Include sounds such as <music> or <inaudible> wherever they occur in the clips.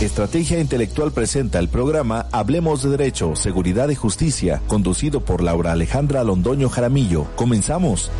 Estrategia Intelectual presenta el programa Hablemos de Derecho, Seguridad y Justicia, conducido por Laura Alejandra Londoño Jaramillo. Comenzamos.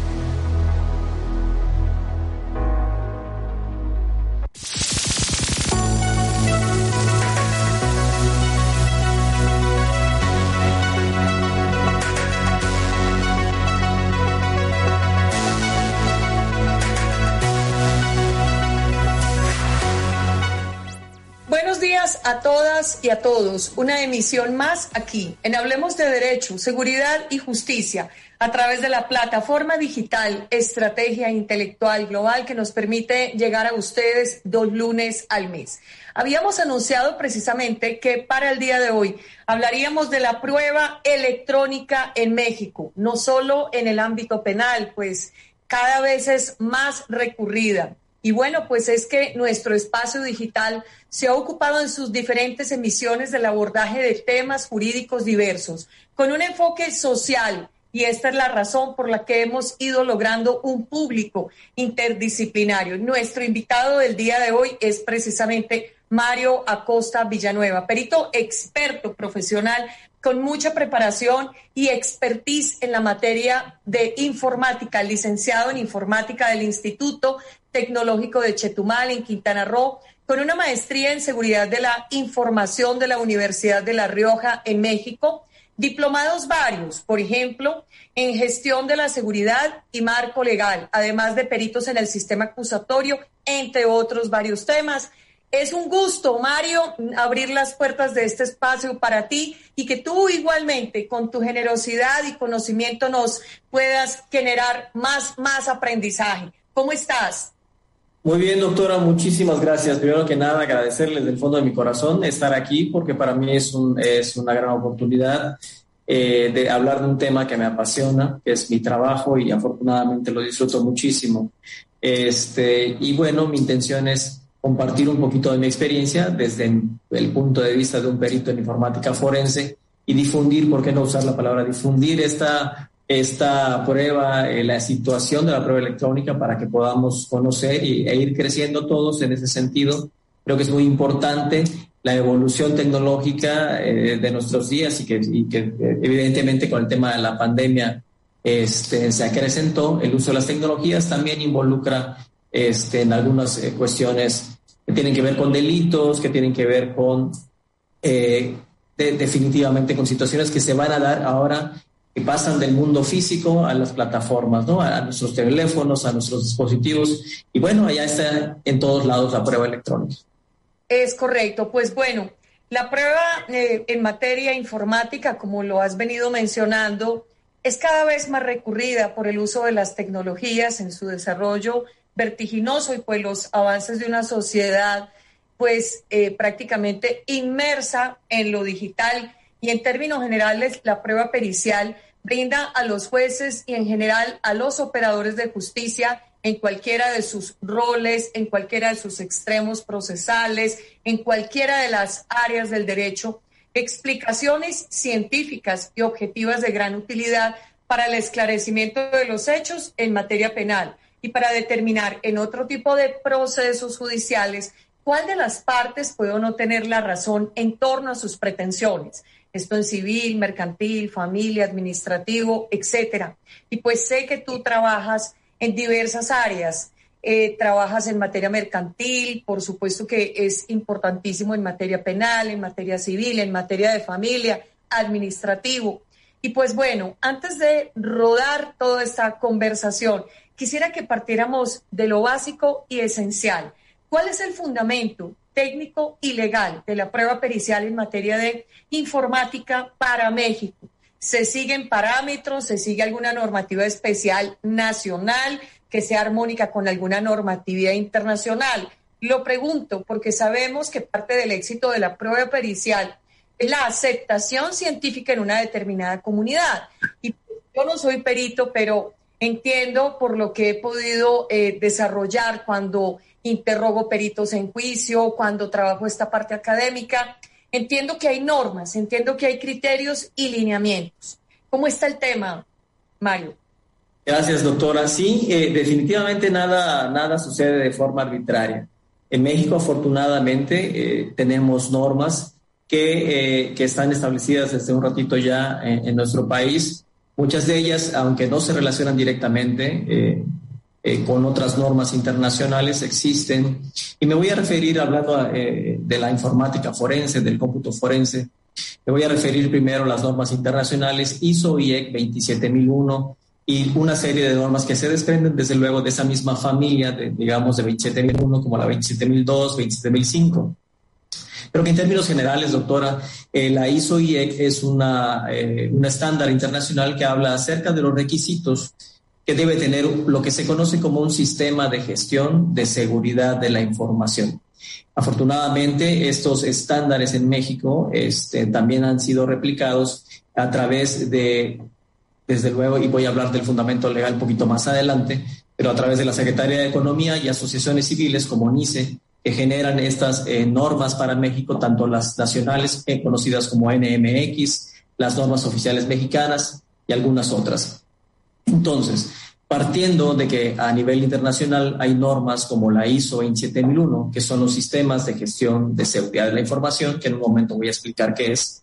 A todos. Una emisión más aquí en Hablemos de Derecho, Seguridad y Justicia a través de la plataforma digital Estrategia Intelectual Global que nos permite llegar a ustedes dos lunes al mes. Habíamos anunciado precisamente que para el día de hoy hablaríamos de la prueba electrónica en México, no solo en el ámbito penal, pues cada vez es más recurrida. Y bueno, pues es que nuestro espacio digital se ha ocupado en sus diferentes emisiones del abordaje de temas jurídicos diversos, con un enfoque social. Y esta es la razón por la que hemos ido logrando un público interdisciplinario. Nuestro invitado del día de hoy es precisamente Mario Acosta Villanueva, perito experto profesional con mucha preparación y expertise en la materia de informática, licenciado en informática del Instituto Tecnológico de Chetumal en Quintana Roo, con una maestría en seguridad de la información de la Universidad de La Rioja en México, diplomados varios, por ejemplo, en gestión de la seguridad y marco legal, además de peritos en el sistema acusatorio, entre otros varios temas. Es un gusto, Mario, abrir las puertas de este espacio para ti y que tú igualmente, con tu generosidad y conocimiento, nos puedas generar más, más aprendizaje. ¿Cómo estás? Muy bien, doctora, muchísimas gracias. Primero que nada, agradecerles del fondo de mi corazón estar aquí porque para mí es, un, es una gran oportunidad eh, de hablar de un tema que me apasiona, que es mi trabajo y afortunadamente lo disfruto muchísimo. Este, y bueno, mi intención es compartir un poquito de mi experiencia desde el punto de vista de un perito en informática forense y difundir, ¿por qué no usar la palabra difundir esta esta prueba, eh, la situación de la prueba electrónica para que podamos conocer y, e ir creciendo todos en ese sentido. Creo que es muy importante la evolución tecnológica eh, de nuestros días y que, eh, evidentemente con el tema de la pandemia este, se acrecentó. El uso de las tecnologías también involucra este, en algunas cuestiones que tienen que ver con delitos, que tienen que ver con definitivamente con situaciones que se van a dar ahora que pasan del mundo físico a las plataformas, ¿no? A nuestros teléfonos, a nuestros dispositivos. Y bueno, allá está en todos lados la prueba electrónica. Es correcto. Pues bueno, la prueba eh, en materia informática, como lo has venido mencionando, es cada vez más recurrida por el uso de las tecnologías en su desarrollo vertiginoso y pues los avances de una sociedad pues eh, prácticamente inmersa en lo digital y en términos generales la prueba pericial brinda a los jueces y en general a los operadores de justicia en cualquiera de sus roles, en cualquiera de sus extremos procesales, en cualquiera de las áreas del derecho, explicaciones científicas y objetivas de gran utilidad para el esclarecimiento de los hechos en materia penal y para determinar en otro tipo de procesos judiciales cuál de las partes puede o no tener la razón en torno a sus pretensiones esto en civil, mercantil, familia, administrativo, etcétera. Y pues sé que tú trabajas en diversas áreas. Eh, trabajas en materia mercantil, por supuesto que es importantísimo en materia penal, en materia civil, en materia de familia, administrativo. Y pues bueno, antes de rodar toda esta conversación, quisiera que partiéramos de lo básico y esencial. ¿Cuál es el fundamento técnico y legal de la prueba pericial en materia de informática para México. Se siguen parámetros, se sigue alguna normativa especial nacional que sea armónica con alguna normatividad internacional. Lo pregunto porque sabemos que parte del éxito de la prueba pericial es la aceptación científica en una determinada comunidad. Y yo no soy perito, pero entiendo por lo que he podido eh, desarrollar cuando interrogo peritos en juicio, cuando trabajo esta parte académica. Entiendo que hay normas, entiendo que hay criterios y lineamientos. ¿Cómo está el tema, Mario? Gracias, doctora. Sí, eh, definitivamente nada, nada sucede de forma arbitraria. En México, afortunadamente, tenemos normas que, que, están establecidas desde un ratito ya en, nuestro país. Muchas de ellas, aunque no se relacionan directamente, eh, con otras normas internacionales existen. Y me voy a referir, hablando eh, de la informática forense, del cómputo forense, me voy a referir primero a las normas internacionales ISO IEC 27001 y una serie de normas que se desprenden desde luego de esa misma familia, de, digamos, de 27001 como la 27002, 27005. Pero que en términos generales, doctora, eh, la ISO IEC es una, un estándar internacional que habla acerca de los requisitos que debe tener lo que se conoce como un sistema de gestión de seguridad de la información. Afortunadamente, estos estándares en México este, también han sido replicados a través de, desde luego, y voy a hablar del fundamento legal un poquito más adelante, pero a través de la Secretaría de Economía y asociaciones civiles como NICE, que generan estas eh, normas para México, tanto las nacionales eh, conocidas como NMX, las normas oficiales mexicanas y algunas otras. Entonces, partiendo de que a nivel internacional hay normas como la ISO 27001, que son los sistemas de gestión de seguridad de la información, que en un momento voy a explicar qué es.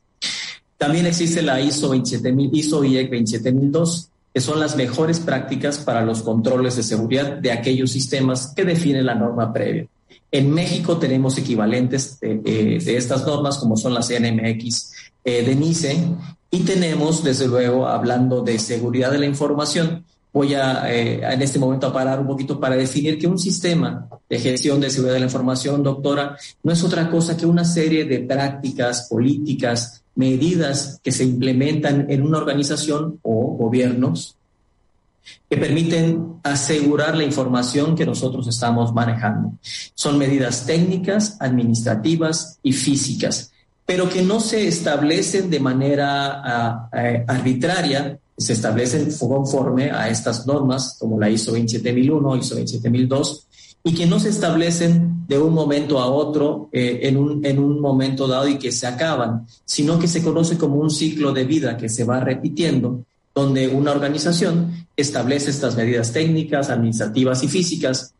También existe la ISO 27000, ISO IEC 27002, que son las mejores prácticas para los controles de seguridad de aquellos sistemas que define la norma previa. En México tenemos equivalentes de, eh, estas normas, como son las NMX eh, de NICE, y tenemos, desde luego, hablando de seguridad de la información, voy a eh, en este momento a parar un poquito para definir que un sistema de gestión de seguridad de la información, doctora, no es otra cosa que una serie de prácticas, políticas, medidas que se implementan en una organización o gobiernos que permiten asegurar la información que nosotros estamos manejando. Son medidas técnicas, administrativas y físicas pero que no se establecen de manera eh, arbitraria, se establecen conforme a estas normas, como la ISO 27001, ISO 27002, y que no se establecen de un momento a otro eh, en, un, en un momento dado y que se acaban, sino que se conoce como un ciclo de vida que se va repitiendo, donde una organización establece estas medidas técnicas, administrativas y físicas,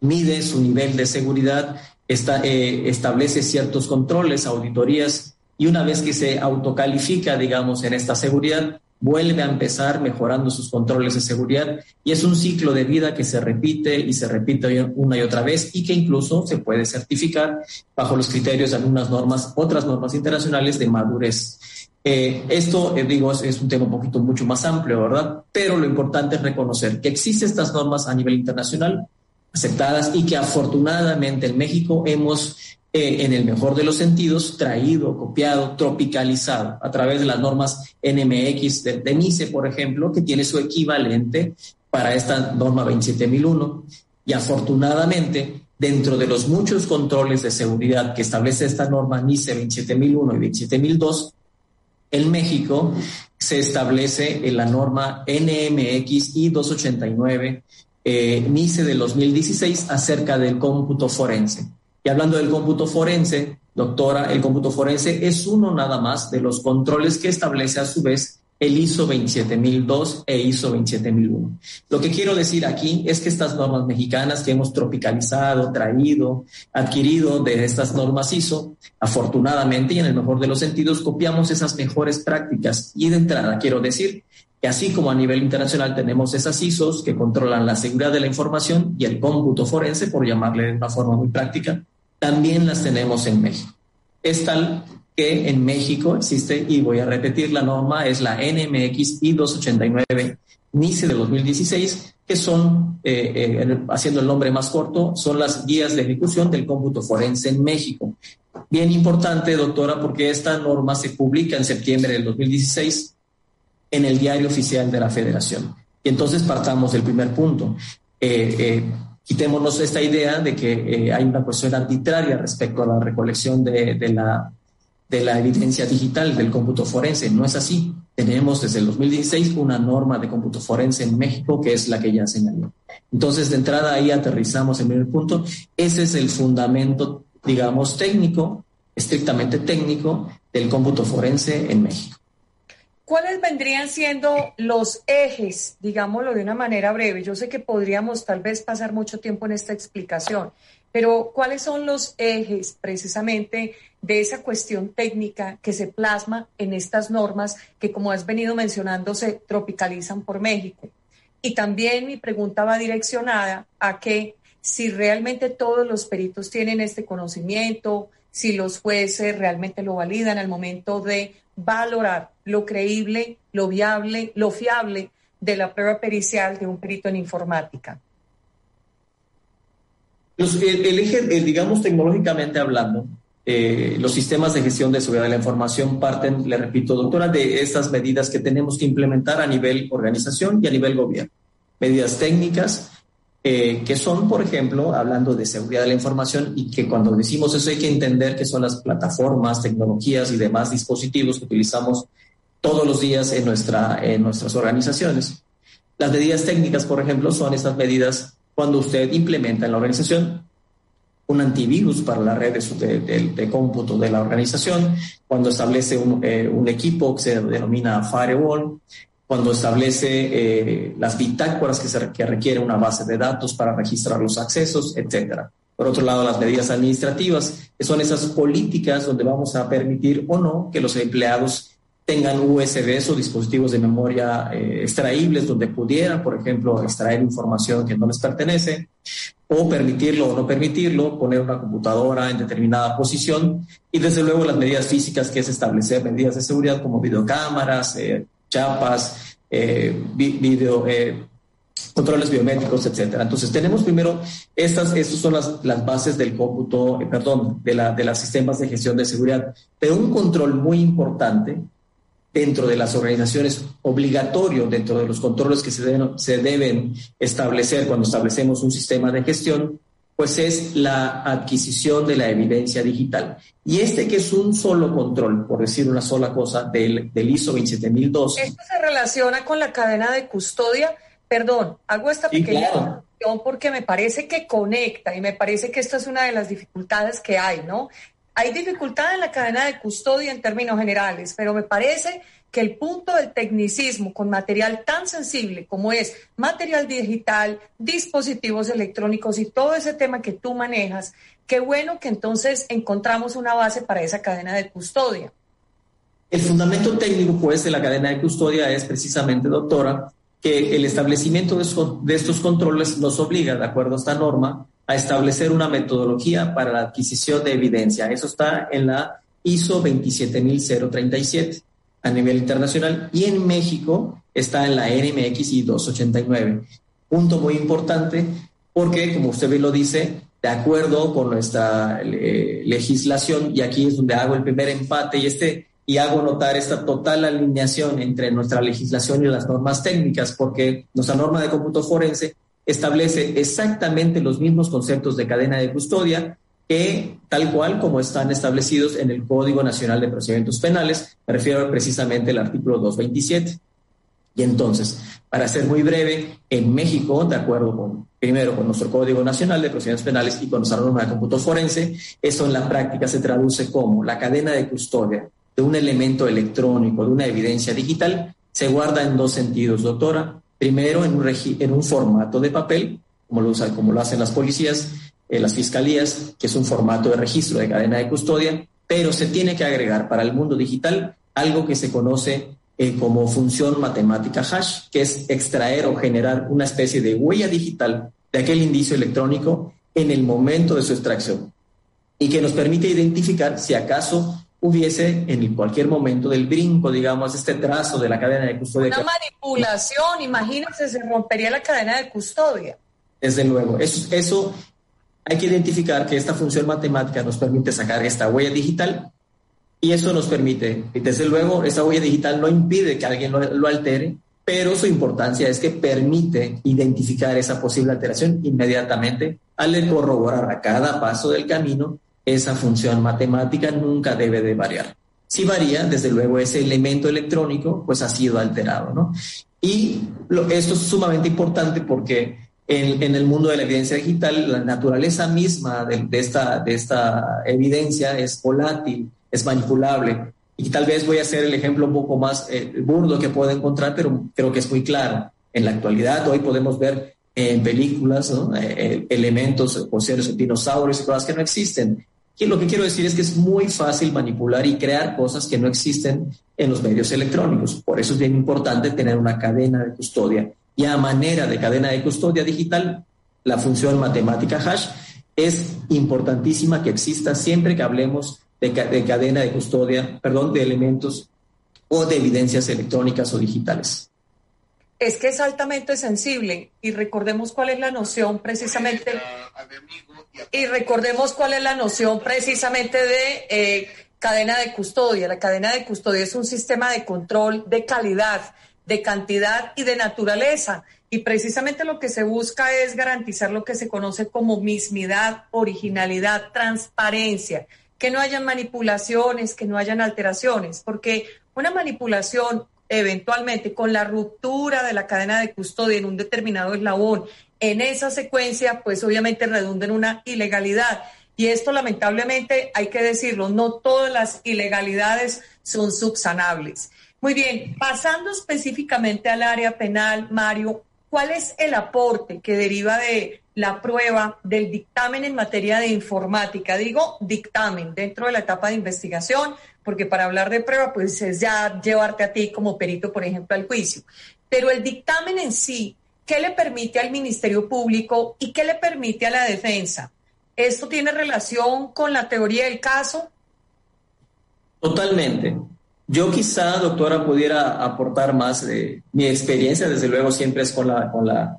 mide su nivel de seguridad eh, establece ciertos controles, auditorías, y una vez que se autocalifica, digamos, en esta seguridad, vuelve a empezar mejorando sus controles de seguridad y es un ciclo de vida que se repite y se repite una y otra vez y que incluso se puede certificar bajo los criterios de algunas normas, otras normas internacionales de madurez. Eh, esto, eh, digo, es, es, un tema un poquito mucho más amplio, ¿verdad? Pero lo importante es reconocer que existen estas normas a nivel internacional, aceptadas y que afortunadamente en México hemos, eh, en el mejor de los sentidos, traído, copiado, tropicalizado a través de las normas NMX de, de NICE, por ejemplo, que tiene su equivalente para esta norma 27001. Y afortunadamente, dentro de los muchos controles de seguridad que establece esta norma NICE 27001 y 27002, en México se establece en la norma NMX I289 eh, NICE del 2016 acerca del cómputo forense. Y hablando del cómputo forense, doctora, el cómputo forense es uno nada más de los controles que establece a su vez el ISO 27002 e ISO 27001. Lo que quiero decir aquí es que estas normas mexicanas que hemos tropicalizado, traído, adquirido de estas normas ISO, afortunadamente y en el mejor de los sentidos, copiamos esas mejores prácticas. Y de entrada quiero decir y así como a nivel internacional tenemos esas ISOs que controlan la seguridad de la información y el cómputo forense, por llamarle de una forma muy práctica, también las tenemos en México. Es tal que en México existe, y voy a repetir la norma, es la NMX I289 NICE de 2016, que son, eh, eh, haciendo el nombre más corto, son las guías de ejecución del cómputo forense en México. Bien importante, doctora, porque esta norma se publica en septiembre del 2016 en el diario oficial de la federación. Y entonces partamos del primer punto. Eh, eh, quitémonos esta idea de que eh, hay una cuestión arbitraria respecto a la recolección de, la, de la evidencia digital del cómputo forense. No es así. Tenemos desde el 2016 una norma de cómputo forense en México que es la que ya señaló. Entonces, de entrada ahí aterrizamos en el primer punto. Ese es el fundamento, digamos, técnico, estrictamente técnico, del cómputo forense en México. ¿Cuáles vendrían siendo los ejes, digámoslo de una manera breve? Yo sé que podríamos tal vez pasar mucho tiempo en esta explicación, Pero ¿cuáles son los ejes precisamente de esa cuestión técnica que se plasma en estas normas que, como has venido mencionando, se tropicalizan por México? Y también mi pregunta va direccionada a que si realmente todos los peritos tienen este conocimiento, si los jueces realmente lo validan al momento de valorar lo creíble, lo viable, lo fiable de la prueba pericial de un perito en informática. el, eje, digamos tecnológicamente hablando, eh, los sistemas de gestión de seguridad de la información parten, le repito, doctora, de estas medidas que tenemos que implementar a nivel organización y a nivel gobierno. Medidas técnicas eh, que son, por ejemplo, hablando de seguridad de la información y que cuando decimos eso hay que entender que son las plataformas, tecnologías y demás dispositivos que utilizamos todos los días en, nuestra, en nuestras organizaciones. Las medidas técnicas, por ejemplo, son estas medidas cuando usted implementa en la organización un antivirus para la red de, cómputo de la organización, cuando establece un, eh, un, equipo que se denomina firewall, cuando establece eh, las bitácoras que, se, que requiere una base de datos para registrar los accesos, etcétera. Por otro lado, las medidas administrativas, que son esas políticas donde vamos a permitir o no que los empleados tengan USBs o dispositivos de memoria eh, extraíbles donde pudieran, por ejemplo, extraer información que no les pertenece, o permitirlo o no permitirlo, poner una computadora en determinada posición, y desde luego las medidas físicas, que es establecer medidas de seguridad como videocámaras, eh, chapas, eh, video, controles biométricos, etcétera. Entonces, tenemos primero, estas, estas son las, las bases del cómputo, perdón, de, la, de los sistemas de gestión de seguridad, pero un control muy importante dentro de las organizaciones obligatorio, dentro de los controles que se deben establecer cuando establecemos un sistema de gestión, pues es la adquisición de la evidencia digital. Y este que es un solo control, por decir una sola cosa, del, del ISO 27002. Esto se relaciona con la cadena de custodia. Perdón, hago esta pequeña porque me parece que conecta y me parece que esta es una de las dificultades que hay, ¿no? Hay dificultad en la cadena de custodia en términos generales, pero me parece que el punto del tecnicismo con material tan sensible como es material digital, dispositivos electrónicos y todo ese tema que tú manejas, qué bueno que entonces encontramos una base para esa cadena de custodia. El fundamento técnico, pues, de la cadena de custodia es precisamente, doctora, que el establecimiento de estos controles nos obliga, de acuerdo a esta norma, a establecer una metodología para la adquisición de evidencia. Eso está en la ISO 27037 a nivel internacional y en México está en la NMX I 289. Punto muy importante porque, como usted bien lo dice, de acuerdo con nuestra eh, legislación, y aquí es donde hago el primer empate y este y hago notar esta total alineación entre nuestra legislación y las normas técnicas, porque nuestra norma de cómputo forense establece exactamente los mismos conceptos de cadena de custodia que tal cual como están establecidos en el Código Nacional de Procedimientos Penales, me refiero precisamente al artículo 227. Y entonces, para ser muy breve, en México, de acuerdo con, primero, con nuestro Código Nacional de Procedimientos Penales y con nuestra norma de cómputo forense, eso en la práctica se traduce como la cadena de custodia de un elemento electrónico, de una evidencia digital, se guarda en dos sentidos, doctora. Primero, en un, en un formato de papel, como lo, usan, como lo hacen las policías, eh, las fiscalías, que es un formato de registro de cadena de custodia, pero se tiene que agregar para el mundo digital algo que se conoce eh, como función matemática hash, que es extraer o generar una especie de huella digital de aquel indicio electrónico en el momento de su extracción y que nos permite identificar si acaso hubiese en cualquier momento del brinco, digamos, este trazo de la cadena de custodia. Una manipulación, imagínense, se rompería la cadena de custodia. Desde luego, eso, eso hay que identificar que esta función matemática nos permite sacar esta huella digital y eso nos permite, desde luego, esa huella digital no impide que alguien lo, lo altere, pero su importancia es que permite identificar esa posible alteración inmediatamente al corroborar a cada paso del camino esa función matemática nunca debe de variar. Si varía, desde luego ese elemento electrónico pues ha sido alterado, ¿no? Y esto es sumamente importante porque en, el mundo de la evidencia digital la naturaleza misma de, esta, de esta evidencia es volátil, es manipulable. Y tal vez voy a hacer el ejemplo un poco más eh, burdo que puedo encontrar, pero creo que es muy claro. En la actualidad hoy podemos ver en películas, eh, elementos o seres dinosaurios y cosas que no existen. Y lo que quiero decir es que es muy fácil manipular y crear cosas que no existen en los medios electrónicos. Por eso es bien importante tener una cadena de custodia. Y a manera de cadena de custodia digital, la función matemática hash es importantísima que exista siempre que hablemos de, de cadena de custodia, perdón, de elementos o de evidencias electrónicas o digitales es que es altamente sensible y recordemos cuál es la noción precisamente y recordemos cuál es la noción precisamente de eh, cadena de custodia. La cadena de custodia es un sistema de control de calidad, de cantidad y de naturaleza. Y precisamente lo que se busca es garantizar lo que se conoce como mismidad, originalidad, transparencia, que no hayan manipulaciones, que no hayan alteraciones, porque una manipulación eventualmente con la ruptura de la cadena de custodia en un determinado eslabón, en esa secuencia, pues obviamente redunda en una ilegalidad. Y esto lamentablemente hay que decirlo, no todas las ilegalidades son subsanables. Muy bien, pasando específicamente al área penal, Mario, ¿cuál es el aporte que deriva de la prueba del dictamen en materia de informática? Digo dictamen dentro de la etapa de investigación, porque para hablar de prueba, pues es ya llevarte a ti como perito, por ejemplo, al juicio. Pero el dictamen en sí, ¿qué le permite al Ministerio Público y qué le permite a la defensa? ¿Esto tiene relación con la teoría del caso? Totalmente. Yo quizá, doctora, pudiera aportar más de mi experiencia, desde luego siempre es con la, con la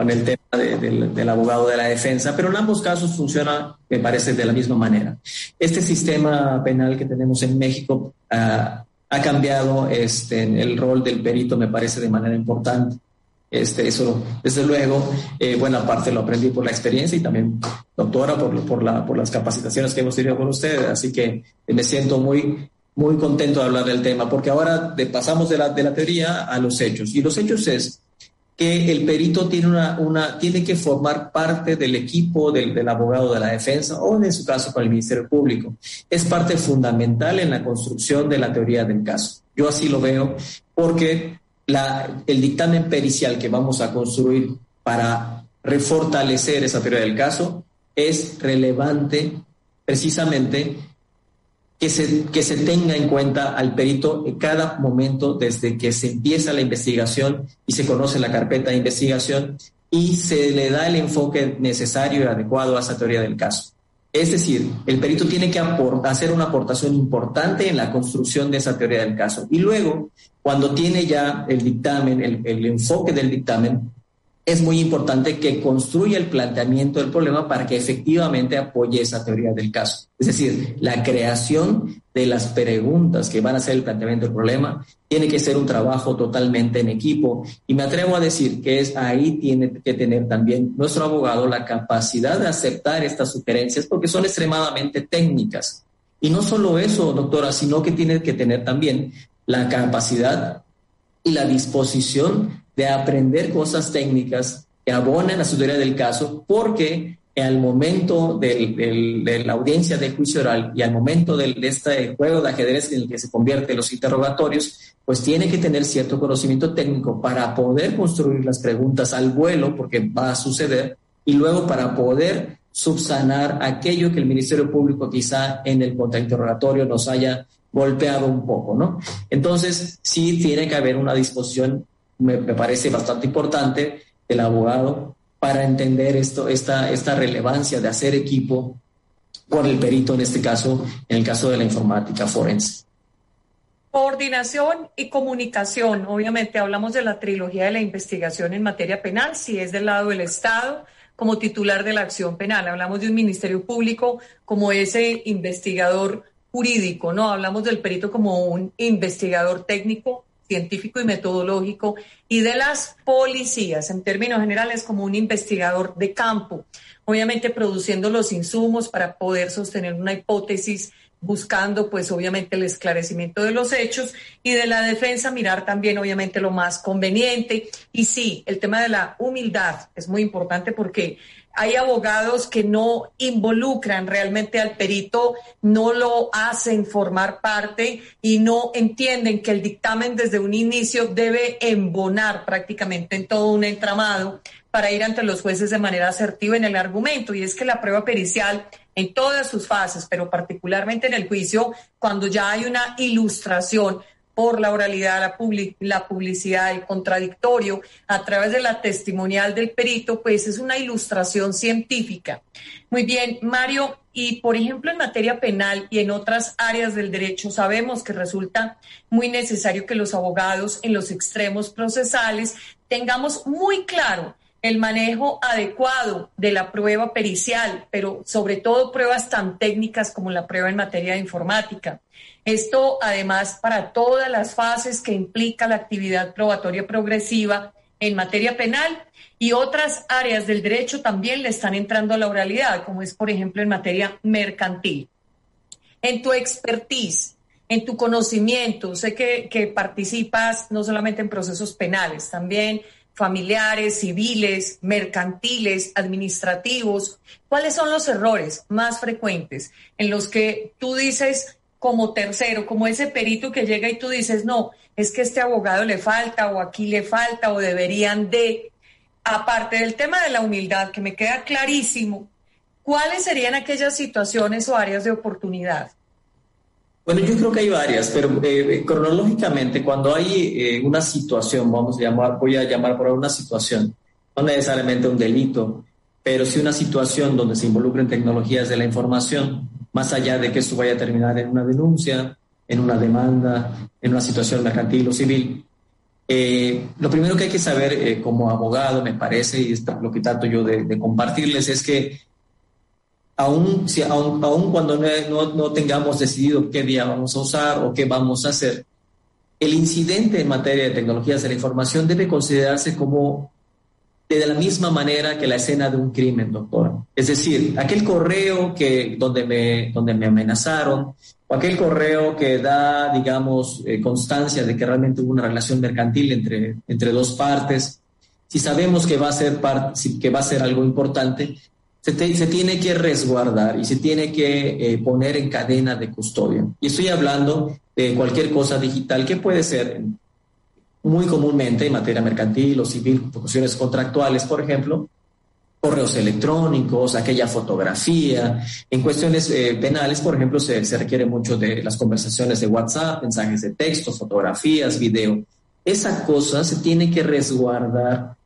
con el tema del abogado de la defensa, pero en ambos casos funciona, me parece, de la misma manera. Este sistema penal que tenemos en México ah, ha cambiado este, el rol del perito, me parece, de manera importante. Este, eso, desde luego, eh, buena parte lo aprendí por la experiencia y también, doctora, por, por, la, por las capacitaciones que hemos tenido con ustedes. Así que me siento muy, muy contento de hablar del tema, porque ahora pasamos de la, de la teoría a los hechos. Y los hechos es que el perito tiene, una, una, tiene que formar parte del equipo del, del, abogado de la defensa o en su caso con el Ministerio Público. Es parte fundamental en la construcción de la teoría del caso. Yo así lo veo porque la, el dictamen pericial que vamos a construir para refortalecer esa teoría del caso es relevante precisamente que se, que se tenga en cuenta al perito en cada momento desde que se empieza la investigación y se conoce la carpeta de investigación y se le da el enfoque necesario y adecuado a esa teoría del caso. Es decir, el perito tiene que hacer una aportación importante en la construcción de esa teoría del caso. Y luego, cuando tiene ya el dictamen, el, el enfoque del dictamen, es muy importante que construya el planteamiento del problema para que efectivamente apoye esa teoría del caso. Es decir, la creación de las preguntas que van a ser el planteamiento del problema tiene que ser un trabajo totalmente en equipo. Y me atrevo a decir que es ahí tiene que tener también nuestro abogado la capacidad de aceptar estas sugerencias porque son extremadamente técnicas. Y no solo eso, doctora, sino que tiene que tener también la capacidad y la disposición de aprender cosas técnicas que abonen a su teoría del caso, porque al momento de la audiencia de juicio oral y al momento de, este juego de ajedrez en el que se convierten los interrogatorios, pues tiene que tener cierto conocimiento técnico para poder construir las preguntas al vuelo, porque va a suceder, y luego para poder subsanar aquello que el Ministerio Público quizá en el contrainterrogatorio nos haya golpeado un poco, ¿no? Entonces, sí tiene que haber una disposición me, parece bastante importante el abogado para entender esto, esta, esta relevancia de hacer equipo con el perito, en este caso, en el caso de la informática forense. Coordinación y comunicación. Obviamente hablamos de la trilogía de la investigación en materia penal, si es del lado del Estado como titular de la acción penal. Hablamos de un Ministerio Público como ese investigador jurídico, ¿no? Hablamos del perito como un investigador técnico científico y metodológico y de las policías, en términos generales, como un investigador de campo, obviamente produciendo los insumos para poder sostener una hipótesis buscando pues obviamente el esclarecimiento de los hechos y de la defensa mirar también obviamente lo más conveniente. Y sí, el tema de la humildad es muy importante porque hay abogados que no involucran realmente al perito, no lo hacen formar parte y no entienden que el dictamen desde un inicio debe embonar prácticamente en todo un entramado para ir ante los jueces de manera asertiva en el argumento. Y es que la prueba pericial en todas sus fases, pero particularmente en el juicio, cuando ya hay una ilustración por la oralidad, la, la publicidad, el contradictorio, a través de la testimonial del perito, pues es una ilustración científica. Muy bien, Mario, y por ejemplo en materia penal y en otras áreas del derecho sabemos que resulta muy necesario que los abogados en los extremos procesales tengamos muy claro el manejo adecuado de la prueba pericial, pero sobre todo pruebas tan técnicas como la prueba en materia de informática. Esto además para todas las fases que implica la actividad probatoria progresiva en materia penal y otras áreas del derecho también le están entrando a la oralidad, como es por ejemplo en materia mercantil. En tu expertise, en tu conocimiento, sé que, que participas no solamente en procesos penales, también familiares, civiles, mercantiles, administrativos, ¿cuáles son los errores más frecuentes en los que tú dices como tercero, como ese perito que llega y tú dices, no, es que este abogado le falta o aquí le falta o deberían de, aparte del tema de la humildad, que me queda clarísimo, ¿cuáles serían aquellas situaciones o áreas de oportunidad? Bueno, yo creo que hay varias, pero eh, eh, cronológicamente, cuando hay eh, una situación, vamos a llamar, voy a llamar por una situación, no necesariamente un delito, pero sí una situación donde se involucren tecnologías de la información, más allá de que esto vaya a terminar en una denuncia, en una demanda, en una situación mercantil o civil. lo primero que hay que saber como abogado, me parece, y lo que trato yo de compartirles, es que aún, si, aún, cuando no, no, tengamos decidido qué día vamos a usar o qué vamos a hacer, el incidente en materia de tecnologías de la información debe considerarse como de la misma manera que la escena de un crimen, doctor. Es decir, aquel correo que, donde, me, donde me amenazaron, o aquel correo que da, digamos, eh, constancia de que realmente hubo una relación mercantil entre, entre dos partes, si sabemos que va a ser, que va a ser algo importante, se, tiene que resguardar y se tiene que eh, poner en cadena de custodia. Y estoy hablando de cualquier cosa digital que puede ser muy comúnmente en materia mercantil o civil, cuestiones contractuales, por ejemplo, correos electrónicos, aquella fotografía. En cuestiones eh, penales, por ejemplo, se, se, requiere mucho de las conversaciones de WhatsApp, mensajes de texto, fotografías, video. Esa cosa se tiene que resguardar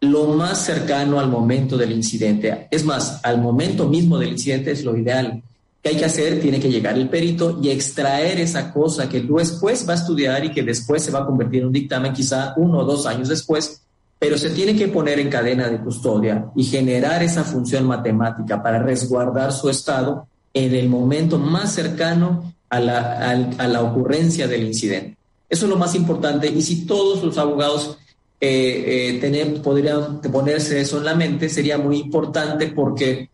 lo más cercano al momento del incidente. Es más, al momento mismo del incidente es lo ideal. ¿Qué hay que hacer? Tiene que llegar el perito y extraer esa cosa que después va a estudiar y que después se va a convertir en un dictamen quizá uno o dos años después, pero se tiene que poner en cadena de custodia y generar esa función matemática para resguardar su estado en el momento más cercano a la, a la ocurrencia del incidente. Eso es lo más importante y si todos los abogados eh, eh, tener, podrían ponerse eso en la mente, sería muy importante porque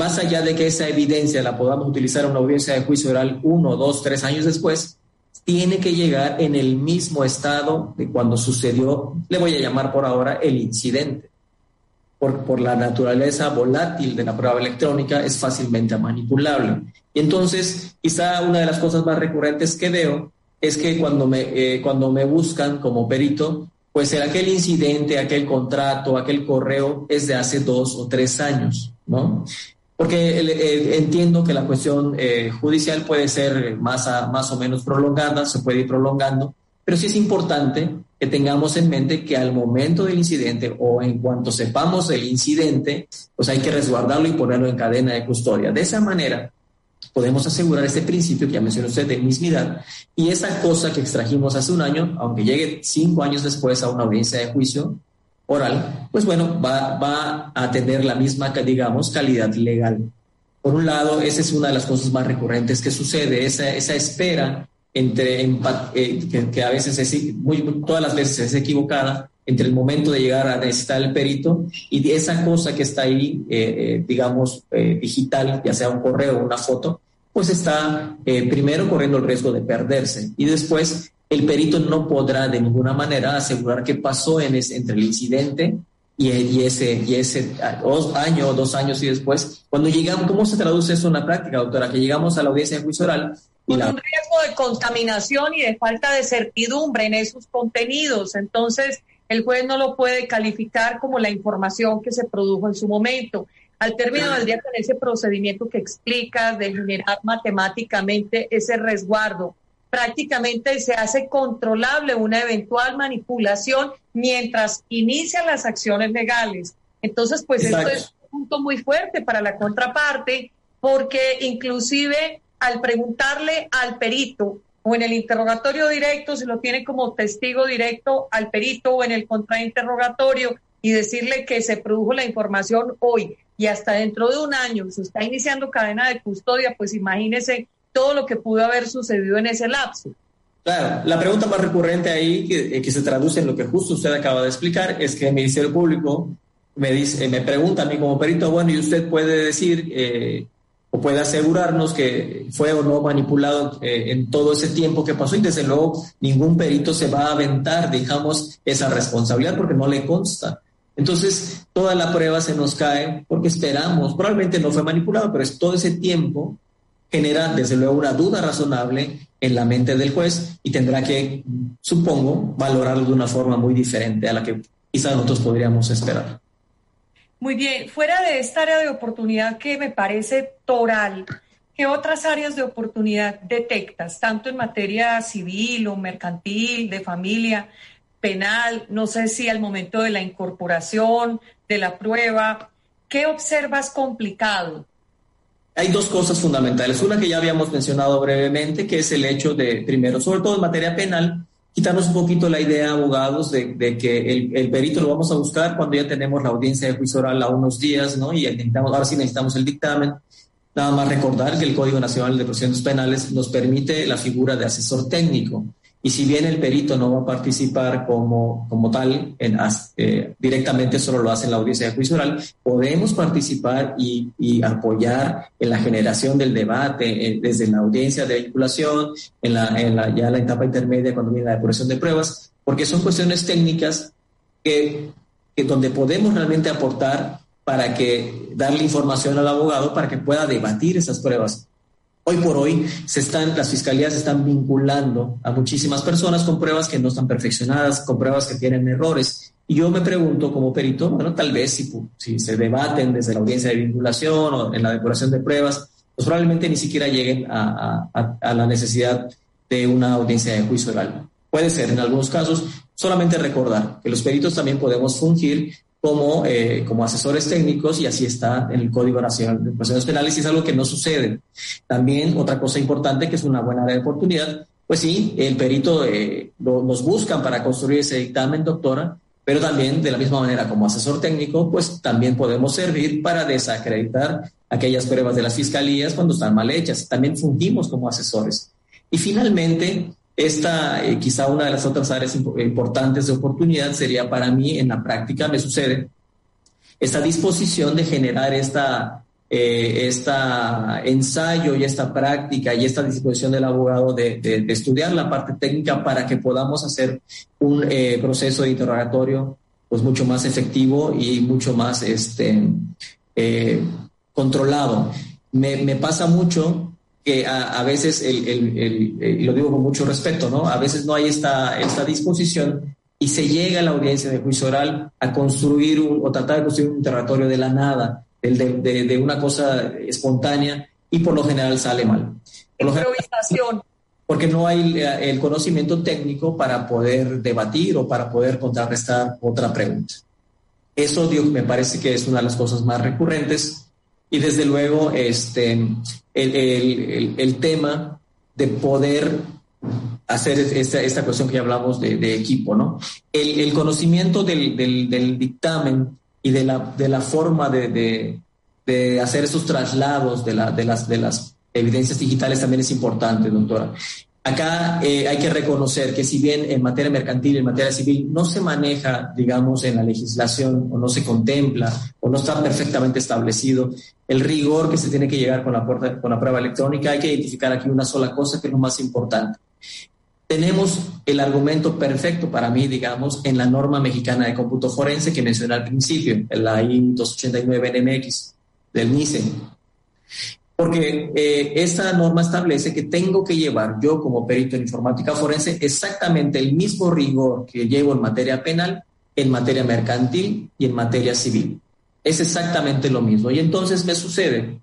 más allá de que esa evidencia la podamos utilizar en una audiencia de juicio oral uno, dos, tres años después, tiene que llegar en el mismo estado de cuando sucedió, le voy a llamar por ahora el incidente. Por, la naturaleza volátil de la prueba electrónica es fácilmente manipulable. Y entonces, quizá una de las cosas más recurrentes que veo es que cuando me, eh, cuando me buscan como perito, pues aquel incidente, aquel contrato, aquel correo es de hace dos o tres años, ¿no? Porque entiendo que la cuestión eh, judicial puede ser más, más o menos prolongada, se puede ir prolongando, pero sí es importante que tengamos en mente que al momento del incidente o en cuanto sepamos el incidente, pues hay que resguardarlo y ponerlo en cadena de custodia. De esa manera, podemos asegurar este principio que ya mencionó usted de mismidad y esa cosa que extrajimos hace un año, aunque llegue cinco años después a una audiencia de juicio oral, pues bueno, va, va a tener la misma, digamos, calidad legal. Por un lado, esa es una de las cosas más recurrentes que sucede, esa, esa espera entre, eh, que, a veces es, muy, todas las veces es equivocada, entre el momento de llegar a necesitar el perito y esa cosa que está ahí, eh, eh, digamos, digital, ya sea un correo o una foto, pues está primero corriendo el riesgo de perderse y después el perito no podrá de ninguna manera asegurar qué pasó en entre el incidente y, ese, y ese dos año o dos años y después, cuando llegamos, ¿cómo se traduce eso en la práctica, doctora? Que llegamos a la audiencia de juicio oral. Con un riesgo de contaminación y de falta de certidumbre en esos contenidos. Entonces, el juez no lo puede calificar como la información que se produjo en su momento. Al término del día, con ese procedimiento que explicas de generar matemáticamente ese resguardo, prácticamente se hace controlable una eventual manipulación mientras inician las acciones legales. Entonces, pues esto es un punto muy fuerte para la contraparte, porque inclusive al preguntarle al perito o en el interrogatorio directo, se lo tiene como testigo directo al perito o en el contrainterrogatorio y decirle que se produjo la información hoy y hasta dentro de un año se está iniciando cadena de custodia, pues imagínese todo lo que pudo haber sucedido en ese lapso. Claro, la pregunta más recurrente ahí, que, eh, se traduce en lo que justo usted acaba de explicar, es que el Ministerio Público me, dice, me pregunta a mí como perito, bueno, y usted puede decir eh, o puede asegurarnos que fue o no manipulado eh, en todo ese tiempo que pasó y desde luego ningún perito se va a aventar, digamos, esa responsabilidad porque no le consta. Entonces, toda la prueba se nos cae porque esperamos, probablemente no fue manipulado, pero es todo ese tiempo genera desde luego una duda razonable en la mente del juez y tendrá que, supongo, valorarlo de una forma muy diferente a la que quizás nosotros podríamos esperar. Muy bien, fuera de esta área de oportunidad que me parece toral, ¿qué otras áreas de oportunidad detectas, tanto en materia civil o mercantil, de familia, penal, no sé si al momento de la incorporación, de la prueba, ¿qué observas complicado? Hay dos cosas fundamentales. Una que ya habíamos mencionado brevemente, que es el hecho de, primero, sobre todo en materia penal, quitarnos un poquito la idea, abogados, de, que el, perito lo vamos a buscar cuando ya tenemos la audiencia de juicio oral a unos días, ¿no? Y necesitamos, ahora sí necesitamos el dictamen. Nada más recordar que el Código Nacional de Procedimientos Penales nos permite la figura de asesor técnico. Y si bien el perito no va a participar como, como tal, eh, directamente solo lo hace en la audiencia de juicio oral, podemos participar y, y apoyar en la generación del debate eh, desde la audiencia de vinculación, en la, en la, ya la etapa intermedia cuando viene la depuración de pruebas, porque son cuestiones técnicas que, que donde podemos realmente aportar para que darle información al abogado para que pueda debatir esas pruebas Hoy por hoy se están, las fiscalías están vinculando a muchísimas personas con pruebas que no están perfeccionadas, con pruebas que tienen errores. Y yo me pregunto como perito, bueno, tal vez si, si se debaten desde la audiencia de vinculación o en la depuración de pruebas, pues probablemente ni siquiera lleguen a, a la necesidad de una audiencia de juicio oral. Puede ser en algunos casos, solamente recordar que los peritos también podemos fungir como, eh, como asesores técnicos y así está en el Código Nacional de Procedimientos Penales y es algo que no sucede. También otra cosa importante que es una buena área de oportunidad, pues sí, el perito eh, nos buscan para construir ese dictamen, doctora, pero también de la misma manera como asesor técnico, pues también podemos servir para desacreditar aquellas pruebas de las fiscalías cuando están mal hechas. También fungimos como asesores. Y finalmente, esta, eh, quizá una de las otras áreas importantes de oportunidad sería para mí, en la práctica me sucede, esta disposición de generar esta, eh, esta ensayo y esta práctica y esta disposición del abogado de, estudiar la parte técnica para que podamos hacer un eh, proceso de interrogatorio pues mucho más efectivo y mucho más este, controlado. Me, me pasa mucho que a, veces, el, el, y lo digo con mucho respeto, ¿no? A veces no hay esta, esta disposición y se llega a la audiencia de juicio oral a construir un, o tratar de construir un interrogatorio de la nada, de, de, de una cosa espontánea y por lo general sale mal. Improvisación. porque no hay el conocimiento técnico para poder debatir o para poder contrarrestar otra pregunta. Eso Dios, me parece que es una de las cosas más recurrentes y desde luego este, el, el, el tema de poder hacer esta, esta cuestión que ya hablamos de, equipo, ¿no? El, conocimiento del, del, dictamen y de la, de la forma de, de, de hacer esos traslados de, la, de, las, de las evidencias digitales también es importante, doctora. Acá eh, hay que reconocer que si bien en materia mercantil, en materia civil, no se maneja, digamos, en la legislación o no se contempla o no está perfectamente establecido el rigor que se tiene que llegar con la, con la prueba electrónica, hay que identificar aquí una sola cosa que es lo más importante. tenemos el argumento perfecto para mí, digamos, en la norma mexicana de cómputo forense que mencioné al principio, la I 289 NMX del NICE. Porque eh, esta norma establece que tengo que llevar yo como perito en informática forense exactamente el mismo rigor que llevo en materia penal, en materia mercantil y en materia civil. Es exactamente lo mismo. Y entonces me sucede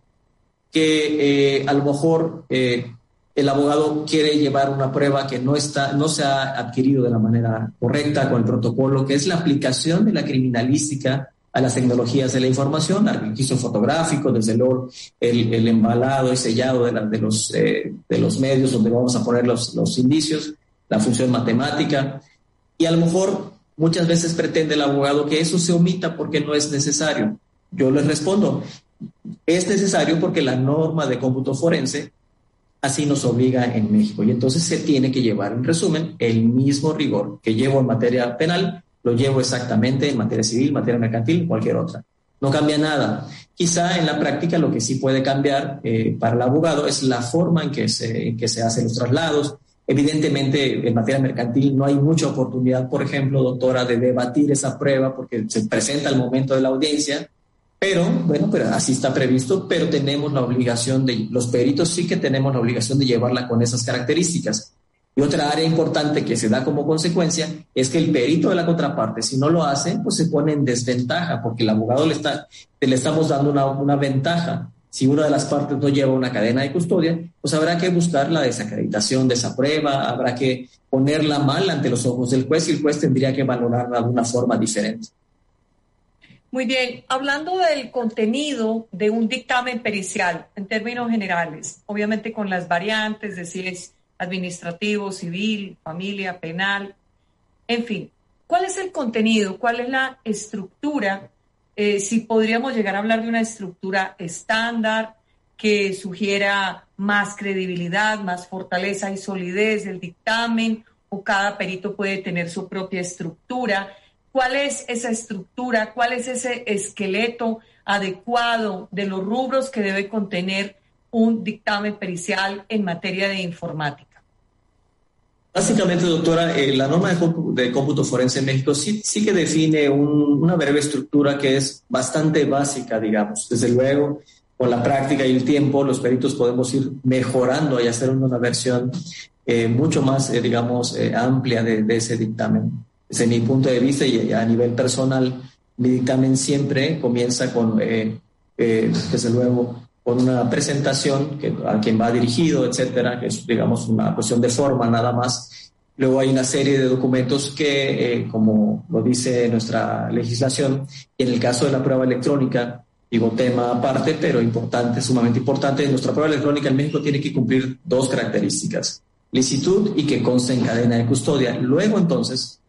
que eh, a lo mejor eh, el abogado quiere llevar una prueba que no, está, no se ha adquirido de la manera correcta con el protocolo, que es la aplicación de la criminalística a las tecnologías de la información, al registro fotográfico, desde luego el, embalado y sellado de, de los, eh, de los medios donde vamos a poner los, los indicios, la función matemática. Y a lo mejor muchas veces pretende el abogado que eso se omita porque no es necesario. Yo les respondo, es necesario porque la norma de cómputo forense así nos obliga en México. Y entonces se tiene que llevar, en resumen, el mismo rigor que llevo en materia penal, lo llevo exactamente en materia civil, materia mercantil, cualquier otra. No cambia nada. Quizá en la práctica lo que sí puede cambiar eh, para el abogado es la forma en que, se, que se hacen los traslados. Evidentemente, en materia mercantil no hay mucha oportunidad, por ejemplo, doctora, de debatir esa prueba porque se presenta al momento de la audiencia pero, bueno, pero así está previsto, pero tenemos la obligación de, los peritos sí que tenemos la obligación de llevarla con esas características. Y otra área importante que se da como consecuencia es que el perito de la contraparte, si no lo hace, pues se pone en desventaja, porque el abogado le, está, le estamos dando una, una ventaja. Si una de las partes no lleva una cadena de custodia, pues habrá que buscar la desacreditación de esa prueba, habrá que ponerla mal ante los ojos del juez y el juez tendría que valorarla de una forma diferente. Muy bien, hablando del contenido de un dictamen pericial en términos generales, obviamente con las variantes de es administrativo, civil, familia, penal, en fin, ¿cuál es el contenido? ¿Cuál es la estructura? Eh, si podríamos llegar a hablar de una estructura estándar que sugiera más credibilidad, más fortaleza y solidez del dictamen, o cada perito puede tener su propia estructura cuál es esa estructura, cuál es ese esqueleto adecuado de los rubros que debe contener un dictamen pericial en materia de informática. Básicamente, doctora, eh, la norma de cómputo, forense en México sí, sí que define una breve estructura que es bastante básica, digamos. Desde luego, con la práctica y el tiempo, los peritos podemos ir mejorando y hacer una versión eh, mucho más, eh, digamos, amplia de, de, ese dictamen. Desde mi punto de vista y a nivel personal, mi dictamen siempre comienza con, desde luego, con una presentación que, a quien va dirigido, etcétera, que es, digamos, una cuestión de forma nada más. Luego hay una serie de documentos que, eh, como lo dice nuestra legislación, en el caso de la prueba electrónica, digo tema aparte, pero importante, sumamente importante, nuestra prueba electrónica en México tiene que cumplir dos características, licitud y que conste en cadena de custodia. Luego, entonces,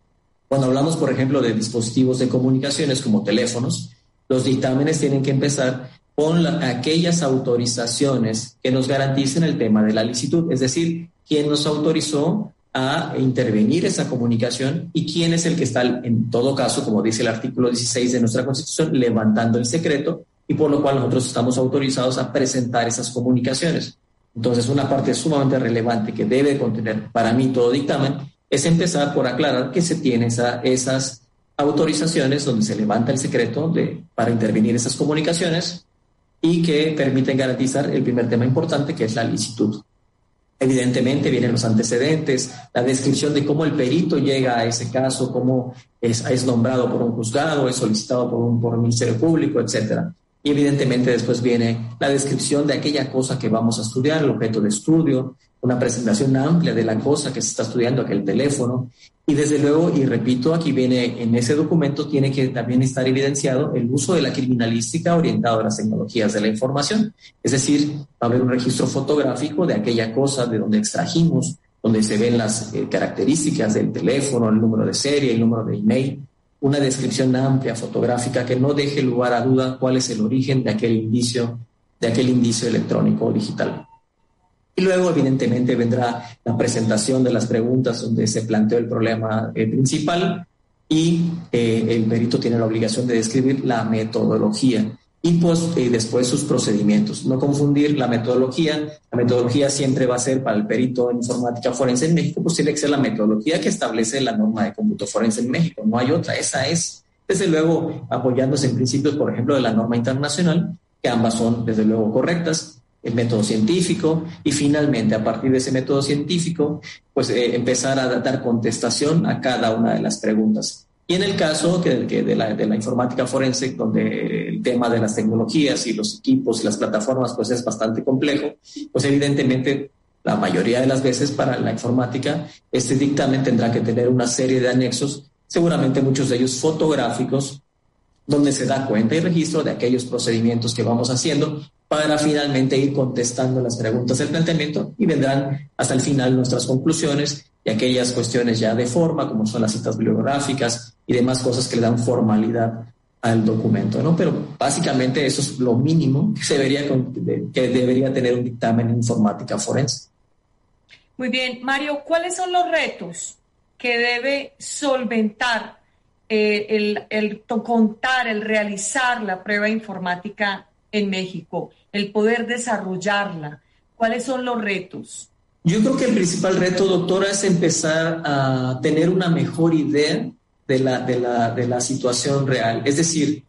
cuando hablamos, por ejemplo, de dispositivos de comunicaciones como teléfonos, los dictámenes tienen que empezar con aquellas autorizaciones que nos garanticen el tema de la licitud, es decir, quién nos autorizó a intervenir esa comunicación y quién es el que está, en todo caso, como dice el artículo 16 de nuestra Constitución, levantando el secreto y por lo cual nosotros estamos autorizados a presentar esas comunicaciones. Entonces, una parte sumamente relevante que debe contener para mí todo dictamen es empezar por aclarar que se tienen esa, esas autorizaciones donde se levanta el secreto de, para intervenir esas comunicaciones y que permiten garantizar el primer tema importante, que es la licitud. Evidentemente vienen los antecedentes, la descripción de cómo el perito llega a ese caso, cómo es, es nombrado por un juzgado, es solicitado por un, por un ministerio público, etcétera. Y evidentemente después viene la descripción de aquella cosa que vamos a estudiar, el objeto de estudio, una presentación amplia de la cosa que se está estudiando, aquel teléfono. Y desde luego, y repito, aquí viene en ese documento, tiene que también estar evidenciado el uso de la criminalística orientado a las tecnologías de la información. Es decir, va a haber un registro fotográfico de aquella cosa de donde extrajimos, donde se ven las eh, características del teléfono, el número de serie, el número de email, una descripción amplia fotográfica que no deje lugar a duda cuál es el origen de aquel indicio, de aquel indicio electrónico o digital. Y luego, evidentemente, vendrá la presentación de las preguntas donde se planteó el problema eh, principal y eh, el perito tiene la obligación de describir la metodología. y pues, después sus procedimientos. No confundir la metodología. La metodología siempre va a ser para el perito en informática forense en México, pues tiene que ser la metodología que establece la norma de cómputo forense en México. No hay otra, esa es. Desde luego, apoyándose en principios, por ejemplo, de la norma internacional, que ambas son, desde luego, correctas, el método científico y finalmente, a partir de ese método científico, pues eh, empezar a dar contestación a cada una de las preguntas. Y en el caso que, de, la, de, la, informática forense, donde el tema de las tecnologías y los equipos y las plataformas pues es bastante complejo, pues evidentemente la mayoría de las veces para la informática este dictamen tendrá que tener una serie de anexos, seguramente muchos de ellos fotográficos, donde se da cuenta y registro de aquellos procedimientos que vamos haciendo para finalmente ir contestando las preguntas del planteamiento y vendrán hasta el final nuestras conclusiones y aquellas cuestiones ya de forma, como son las citas bibliográficas y demás cosas que le dan formalidad al documento, ¿no? Pero básicamente eso es lo mínimo que, debería, que debería tener un dictamen en informática forense. Muy bien, Mario, ¿cuáles son los retos que debe solventar eh, el, el contar, el realizar la prueba informática en México, el poder desarrollarla? ¿Cuáles son los retos? Yo creo que el principal reto, doctora, es empezar a tener una mejor idea de la, de la, de la situación real, es decir,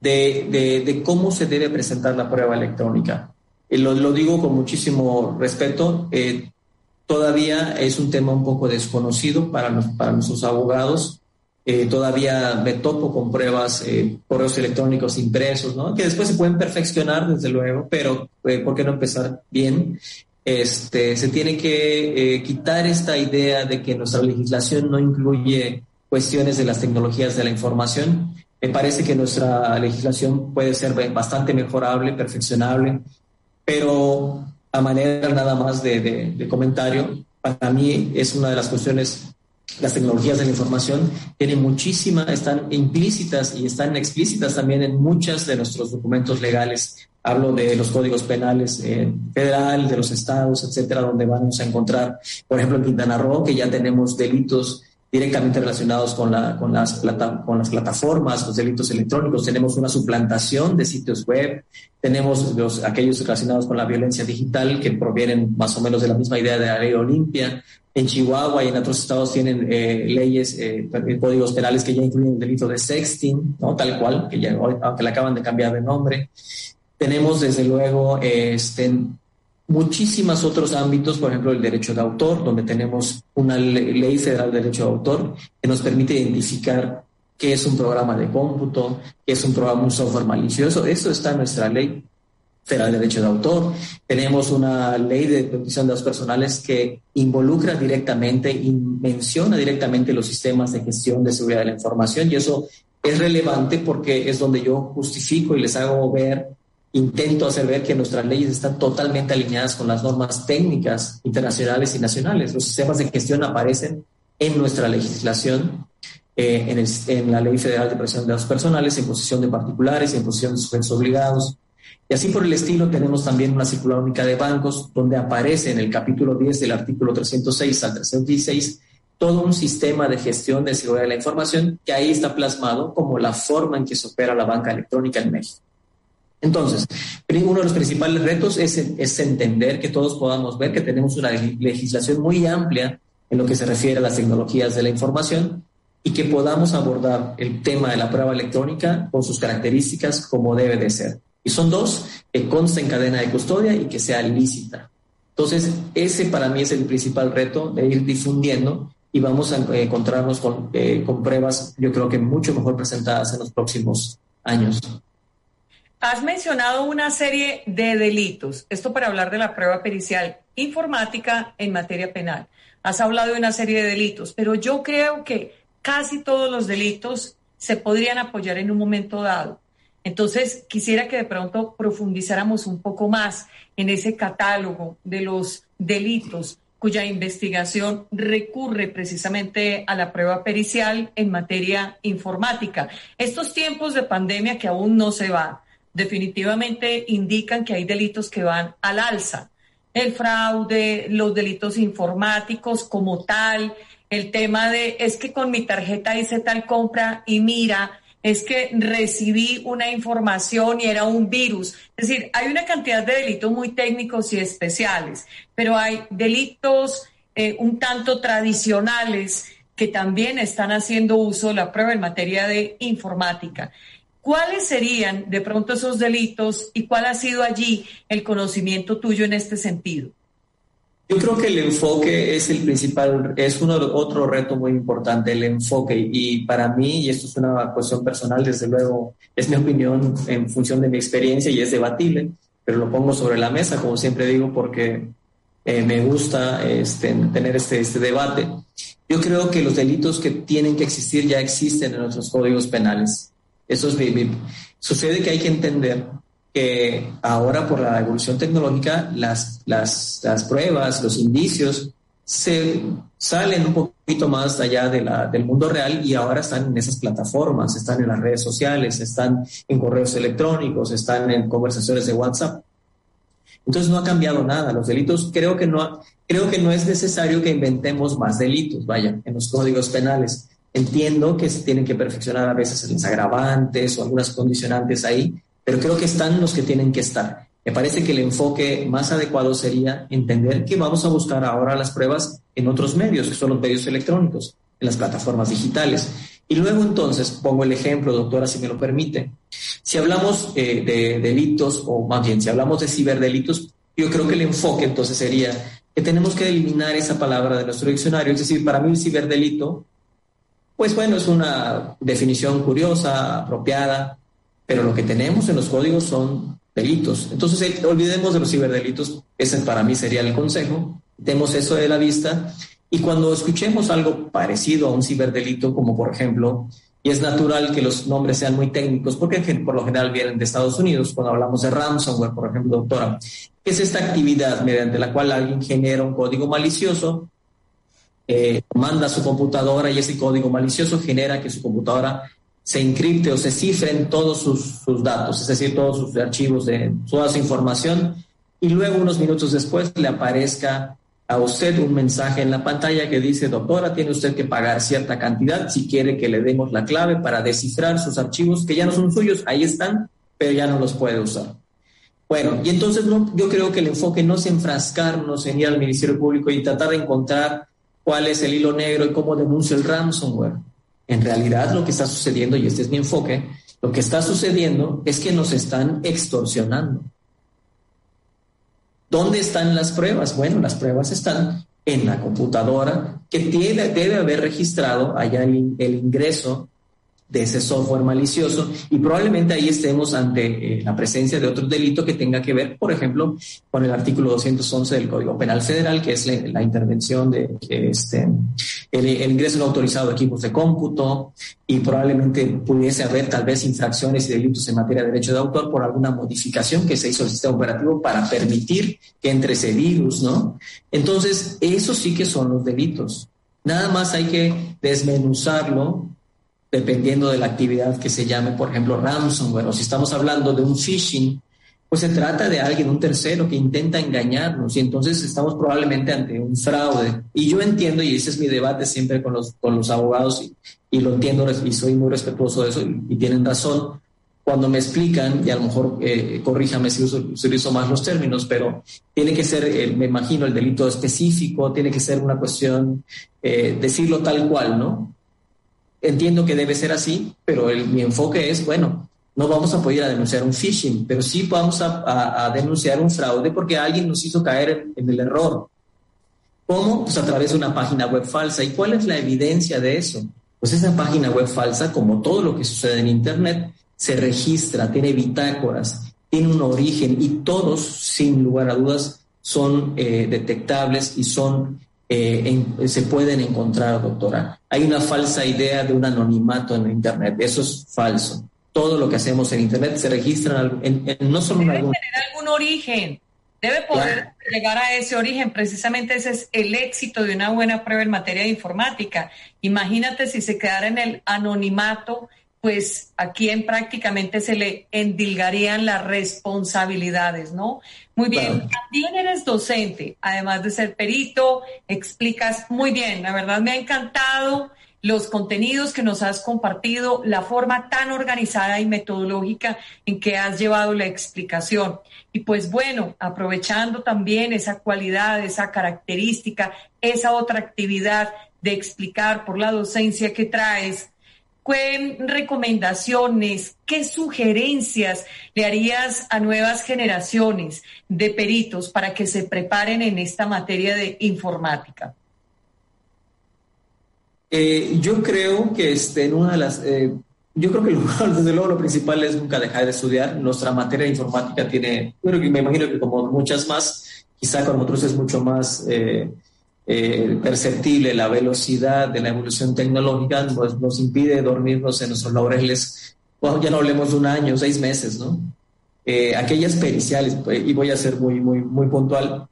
de, de, cómo se debe presentar la prueba electrónica. Lo, lo, digo con muchísimo respeto. Eh, todavía es un tema un poco desconocido para, para nuestros abogados. Eh, todavía me topo con pruebas, eh, correos electrónicos impresos, ¿no? que después se pueden perfeccionar, desde luego, pero ¿por qué no empezar bien? Este, se tiene que quitar esta idea de que nuestra legislación no incluye cuestiones de las tecnologías de la información. Me parece que nuestra legislación puede ser bastante mejorable, perfeccionable, pero a manera nada más de, comentario, para mí es una de las cuestiones las tecnologías de la información tienen muchísima, están implícitas y están explícitas también en muchos de nuestros documentos legales. Hablo de los códigos penales eh, federal, de los estados, etcétera, donde vamos a encontrar, por ejemplo, en Quintana Roo, que ya tenemos delitos directamente relacionados con, la, con, las plataformas, los delitos electrónicos. Tenemos una suplantación de sitios web, tenemos los, aquellos relacionados con la violencia digital que provienen más o menos de la misma idea de la Olimpia. En Chihuahua y en otros estados tienen eh, leyes, eh, códigos penales que ya incluyen el delito de sexting, ¿no? tal cual, que ya, aunque le acaban de cambiar de nombre. Tenemos desde luego este, muchísimos otros ámbitos, por ejemplo, el derecho de autor, donde tenemos una ley federal de derecho de autor que nos permite identificar qué es un programa de cómputo, qué es un programa, un software malicioso. Eso está en nuestra ley federal de derecho de autor. Tenemos una ley de protección de datos personales que involucra directamente y menciona directamente los sistemas de gestión de seguridad de la información y eso es relevante porque es donde yo justifico y les hago ver intento hacer ver que nuestras leyes están totalmente alineadas con las normas técnicas internacionales y nacionales. Los sistemas de gestión aparecen en nuestra legislación, eh, en, en, la Ley Federal de Protección de Datos Personales, en posición de particulares, en posición de sujetos obligados. Y así por el estilo tenemos también una circular única de bancos donde aparece en el capítulo 10 del artículo 306 al 316 todo un sistema de gestión de seguridad de la información que ahí está plasmado como la forma en que se opera la banca electrónica en México. Entonces, uno de los principales retos es, entender que todos podamos ver que tenemos una legislación muy amplia en lo que se refiere a las tecnologías de la información y que podamos abordar el tema de la prueba electrónica con sus características como debe de ser. Y son dos, que consta en cadena de custodia y que sea lícita. Entonces, ese para mí es el principal reto de ir difundiendo y vamos a encontrarnos con, eh, con pruebas, yo creo que mucho mejor presentadas en los próximos años. Has mencionado una serie de delitos, esto para hablar de la prueba pericial informática en materia penal. Has hablado de una serie de delitos, pero yo creo que casi todos los delitos se podrían apoyar en un momento dado. Entonces, quisiera que de pronto profundizáramos un poco más en ese catálogo de los delitos cuya investigación recurre precisamente a la prueba pericial en materia informática. Estos tiempos de pandemia que aún no se va, definitivamente indican que hay delitos que van al alza. El fraude, los delitos informáticos como tal, el tema de es que con mi tarjeta hice tal compra y mira es que recibí una información y era un virus. Es decir, hay una cantidad de delitos muy técnicos y especiales, pero hay delitos eh, un tanto tradicionales que también están haciendo uso de la prueba en materia de informática. ¿Cuáles serían de pronto esos delitos y cuál ha sido allí el conocimiento tuyo en este sentido? Yo creo que el enfoque es el principal, es uno, otro reto muy importante, el enfoque. Y para mí, y esto es una cuestión personal, desde luego, es mi opinión en función de mi experiencia y es debatible, pero lo pongo sobre la mesa, como siempre digo, porque eh, me gusta este, tener este, este debate. Yo creo que los delitos que tienen que existir ya existen en nuestros códigos penales. Eso es mi, sucede que hay que entender que ahora por la evolución tecnológica las, las, las pruebas, los indicios se salen un poquito más allá de la, del mundo real y ahora están en esas plataformas, están en las redes sociales, están en correos electrónicos, están en conversaciones de WhatsApp. Entonces no ha cambiado nada. Los delitos creo que no, creo que no es necesario que inventemos más delitos, vaya, en los códigos penales. Entiendo que se tienen que perfeccionar a veces los agravantes o algunas condicionantes ahí, pero creo que están los que tienen que estar. Me parece que el enfoque más adecuado sería entender que vamos a buscar ahora las pruebas en otros medios, que son los medios electrónicos, en las plataformas digitales. Y luego entonces pongo el ejemplo, doctora, si me lo permite. Si hablamos eh, de delitos, o más bien, si hablamos de ciberdelitos, yo creo que el enfoque entonces sería que tenemos que eliminar esa palabra de nuestro diccionario. Es decir, para mí el ciberdelito pues bueno, es una definición curiosa, apropiada, pero lo que tenemos en los códigos son delitos. Entonces, olvidemos de los ciberdelitos, ese para mí sería el consejo, demos eso de la vista y cuando escuchemos algo parecido a un ciberdelito, como por ejemplo, y es natural que los nombres sean muy técnicos, porque por lo general vienen de Estados Unidos, cuando hablamos de ransomware, por ejemplo, doctora, ¿qué es esta actividad mediante la cual alguien genera un código malicioso eh, manda a su computadora y ese código malicioso genera que su computadora se encripte o se cifren todos sus, datos, es decir, todos sus archivos toda su información, y luego unos minutos después le aparezca a usted un mensaje en la pantalla que dice, doctora, tiene usted que pagar cierta cantidad si quiere que le demos la clave para descifrar sus archivos que ya no son suyos, ahí están, pero ya no los puede usar. Bueno, y entonces yo creo que el enfoque no es enfrascarnos en ir al Ministerio Público y tratar de encontrar cuál es el hilo negro y cómo denuncia el ransomware. En realidad lo que está sucediendo, y este es mi enfoque, lo que está sucediendo es que nos están extorsionando. ¿Dónde están las pruebas? Bueno, las pruebas están en la computadora que tiene, debe haber registrado allá el, el ingreso de ese software malicioso y probablemente ahí estemos ante eh, la presencia de otro delito que tenga que ver, por ejemplo, con el artículo 211 del Código Penal Federal, que es la, intervención de este, el, ingreso no autorizado de equipos de cómputo y probablemente pudiese haber tal vez infracciones y delitos en materia de derecho de autor por alguna modificación que se hizo al sistema operativo para permitir que entre ese virus, ¿no? Entonces, eso sí que son los delitos. Nada más hay que desmenuzarlo dependiendo de la actividad que se llame, por ejemplo, ransomware, o si estamos hablando de un phishing, pues se trata de alguien, un tercero, que intenta engañarnos y entonces estamos probablemente ante un fraude. Y yo entiendo, y ese es mi debate siempre con los, con los abogados, y, lo entiendo y soy muy respetuoso de eso, y, tienen razón cuando me explican, y a lo mejor eh, corríjame si utilizo más los términos, pero tiene que ser, eh, me imagino, el delito específico, tiene que ser una cuestión, eh, decirlo tal cual, ¿no? Entiendo que debe ser así, pero mi enfoque es, bueno, no vamos a poder denunciar un phishing, pero sí vamos a, denunciar un fraude porque alguien nos hizo caer en, el error. ¿Cómo? Pues a través de una página web falsa. ¿Y cuál es la evidencia de eso? Pues esa página web falsa, como todo lo que sucede en Internet, se registra, tiene bitácoras, tiene un origen y todos, sin lugar a dudas, son eh, detectables y son eh, se pueden encontrar, doctora. Hay una falsa idea de un anonimato en Internet. Eso es falso. Todo lo que hacemos en Internet se registra en, no solo Debe tener algún origen. Debe poder llegar a ese origen. Precisamente ese es el éxito de una buena prueba en materia de informática. Imagínate si se quedara en el anonimato pues a quien prácticamente se le endilgarían las responsabilidades, ¿no? Muy bien, también eres docente, además de ser perito, explicas muy bien, la verdad me ha encantado los contenidos que nos has compartido, la forma tan organizada y metodológica en que has llevado la explicación. Y pues bueno, aprovechando también esa cualidad, esa característica, esa otra actividad de explicar por la docencia que traes, ¿Qué recomendaciones, qué sugerencias le harías a nuevas generaciones de peritos para que se preparen en esta materia de informática? Eh, yo creo que este, en una de las... Eh, yo creo que <laughs> desde luego lo principal es nunca dejar de estudiar. Nuestra materia de informática tiene, bueno, me imagino que como muchas más, quizá con otros es mucho más... Eh, eh, perceptible la velocidad de la evolución tecnológica pues, nos impide dormirnos en nuestros laureles, bueno, ya no hablemos de un año, seis meses, ¿no? Eh, aquellas periciales, pues, y voy a ser muy, muy, muy puntual,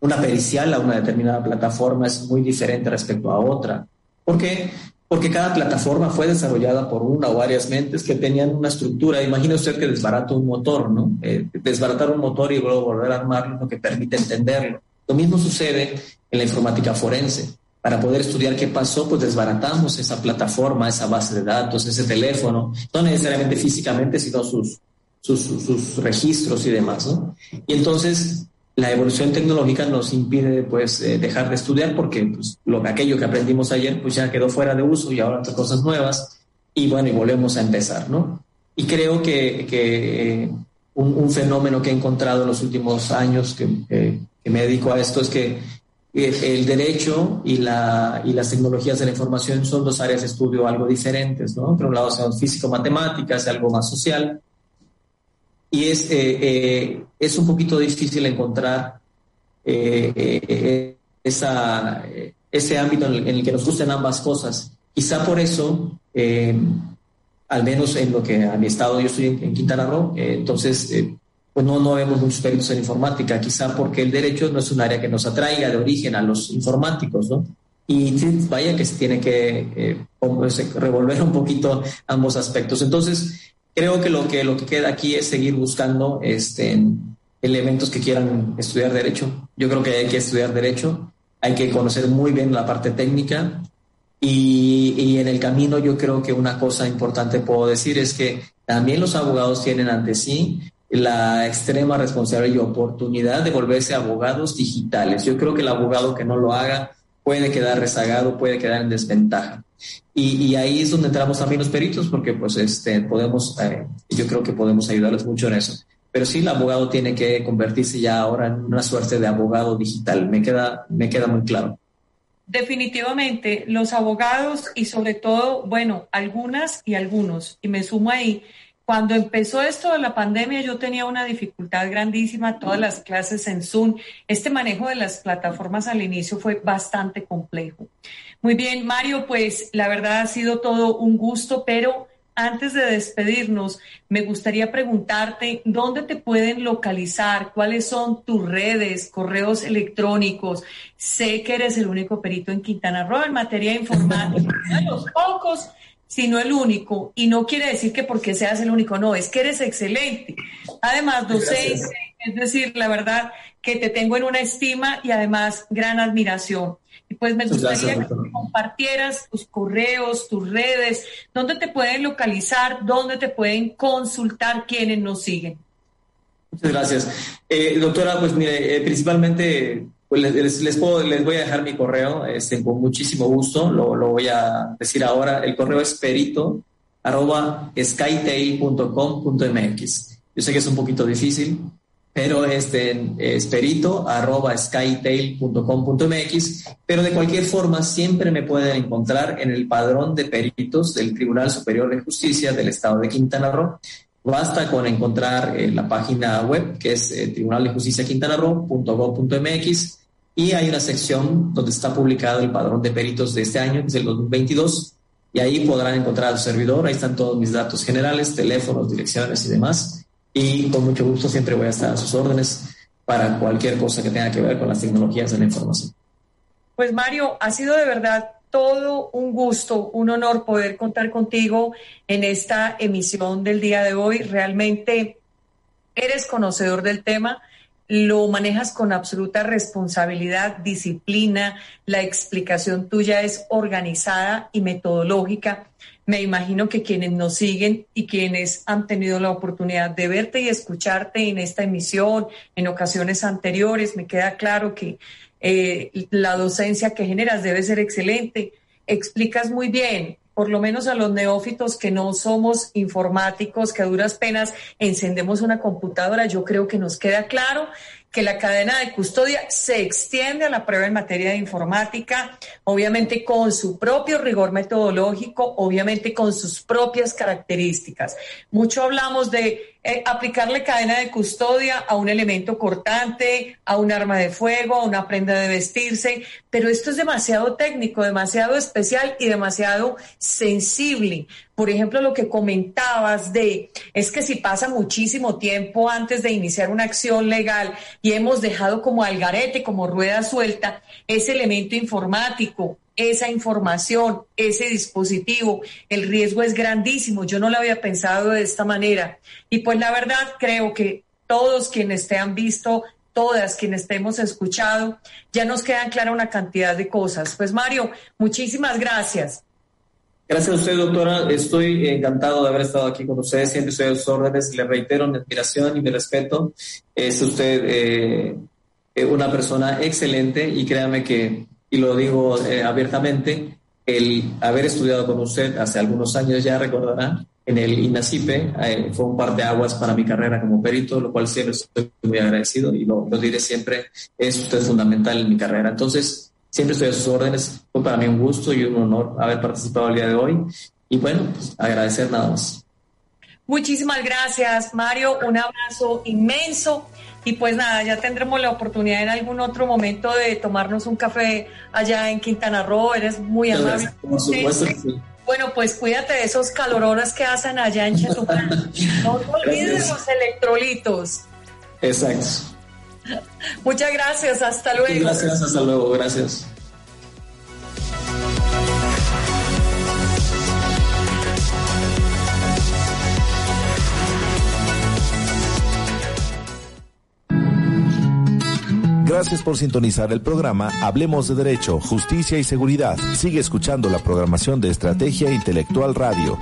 una pericial a una determinada plataforma es muy diferente respecto a otra. ¿Por qué? Porque cada plataforma fue desarrollada por una o varias mentes que tenían una estructura. Imagina usted que desbarata un motor, ¿no? Eh, desbaratar un motor y luego volver a armarlo lo que permite entenderlo. Lo mismo sucede en la informática forense. Para poder estudiar qué pasó, pues desbaratamos esa plataforma, esa base de datos, ese teléfono, no necesariamente físicamente, sino sus, sus, registros y demás. ¿no? Y entonces la evolución tecnológica nos impide pues eh, dejar de estudiar porque pues, lo, aquello que aprendimos ayer pues ya quedó fuera de uso y ahora otras cosas nuevas y bueno, y volvemos a empezar, ¿no? Y creo que, que eh, un, fenómeno que he encontrado en los últimos años que, que me dedico a esto es que el derecho y, la, y las tecnologías de la información son dos áreas de estudio algo diferentes, ¿no? Por un lado son físico-matemáticas, algo más social. Y es, eh, eh, es un poquito difícil encontrar eh, esa, ese ámbito en el, que nos gusten ambas cosas. Quizá por eso, al menos en lo que a mi estado, yo estoy en, en Quintana Roo, entonces pues no, no vemos muchos peritos en informática, quizá porque el derecho no es un área que nos atraiga de origen a los informáticos, ¿no? Y vaya que se tiene que eh, revolver un poquito ambos aspectos. Entonces, creo que lo que, lo que queda aquí es seguir buscando este, elementos que quieran estudiar derecho. Yo creo que hay que estudiar derecho, hay que conocer muy bien la parte técnica y, y en el camino yo creo que una cosa importante puedo decir es que también los abogados tienen ante sí la extrema responsabilidad y oportunidad de volverse abogados digitales. Yo creo que el abogado que no lo haga puede quedar rezagado, puede quedar en desventaja. Y, ahí es donde entramos también los peritos, porque pues este, podemos, eh, yo creo que podemos ayudarles mucho en eso. Pero sí, el abogado tiene que convertirse ya ahora en una suerte de abogado digital. Me queda, me queda muy claro. Definitivamente, los abogados y sobre todo, bueno, algunas y algunos, y me sumo ahí, cuando empezó esto de la pandemia yo tenía una dificultad grandísima, todas las clases en Zoom. Este manejo de las plataformas al inicio fue bastante complejo. Muy bien, Mario, pues la verdad ha sido todo un gusto, pero antes de despedirnos, me gustaría preguntarte dónde te pueden localizar, cuáles son tus redes, correos electrónicos. Sé que eres el único perito en Quintana Roo en materia informática, de los pocos sino el único. Y no quiere decir que porque seas el único, no, es que eres excelente. Además, docente, es decir, la verdad que te tengo en una estima y además gran admiración. Y pues me gustaría que compartieras tus correos, tus redes, dónde te pueden localizar, dónde te pueden consultar quienes nos siguen. Muchas gracias. Eh, doctora, pues mire, eh, principalmente pues les, les, puedo, les voy a dejar mi correo este, con muchísimo gusto, lo, lo, voy a decir ahora. El correo es perito arroba skytail.com.mx. Yo sé que es un poquito difícil, pero este es perito arroba skytail.com.mx, pero de cualquier forma siempre me pueden encontrar en el padrón de peritos del Tribunal Superior de Justicia del Estado de Quintana Roo. Basta con encontrar eh, la página web que es eh, Tribunal de Justicia Quintana Roo.gov.mx y hay una sección donde está publicado el padrón de peritos de este año, que es el 2022, y ahí podrán encontrar al servidor, ahí están todos mis datos generales, teléfonos, direcciones y demás, y con mucho gusto siempre voy a estar a sus órdenes para cualquier cosa que tenga que ver con las tecnologías de la información. Pues Mario, ha sido de verdad todo un gusto, un honor poder contar contigo en esta emisión del día de hoy. Realmente eres conocedor del tema lo manejas con absoluta responsabilidad, disciplina, la explicación tuya es organizada y metodológica. Me imagino que quienes nos siguen y quienes han tenido la oportunidad de verte y escucharte en esta emisión, en ocasiones anteriores, me queda claro que eh, la docencia que generas debe ser excelente. Explicas muy bien, por lo menos a los neófitos que no somos informáticos, que a duras penas encendemos una computadora, yo creo que nos queda claro que la cadena de custodia se extiende a la prueba en materia de informática, obviamente con su propio rigor metodológico, obviamente con sus propias características. Mucho hablamos de eh, aplicarle cadena de custodia a un elemento cortante, a un arma de fuego, a una prenda de vestirse, pero esto es demasiado técnico, demasiado especial y demasiado sensible. Por ejemplo, lo que comentabas de, es que si pasa muchísimo tiempo antes de iniciar una acción legal y hemos dejado como algarete, como rueda suelta, ese elemento informático, esa información, ese dispositivo. El riesgo es grandísimo. Yo no lo había pensado de esta manera. Y pues la verdad creo que todos quienes te han visto, todas quienes te hemos escuchado, ya nos quedan clara una cantidad de cosas. Pues Mario, muchísimas gracias. Gracias a usted, doctora. Estoy encantado de haber estado aquí con ustedes. Siempre estoy a sus órdenes. Le reitero mi admiración y mi respeto. Es usted eh, una persona excelente y créame que y lo digo eh, abiertamente, el haber estudiado con usted hace algunos años ya recordará, en el INACIPE eh, fue un par de aguas para mi carrera como perito, lo cual siempre estoy muy agradecido y lo, diré siempre, es usted fundamental en mi carrera. Entonces, siempre estoy a sus órdenes, fue para mí un gusto y un honor haber participado el día de hoy y bueno, pues, agradecer nada más. Muchísimas gracias, Mario, un abrazo inmenso y pues nada, ya tendremos la oportunidad en algún otro momento de tomarnos un café allá en Quintana Roo. Eres muy amable. Bueno, pues cuídate de esos calorones que hacen allá en Chetumal. <laughs> no te olvides los electrolitos. Exacto. Muchas gracias, hasta luego. Gracias, hasta luego, gracias. Gracias por sintonizar el programa Hablemos de Derecho, Justicia y Seguridad. Sigue escuchando la programación de Estrategia Intelectual Radio.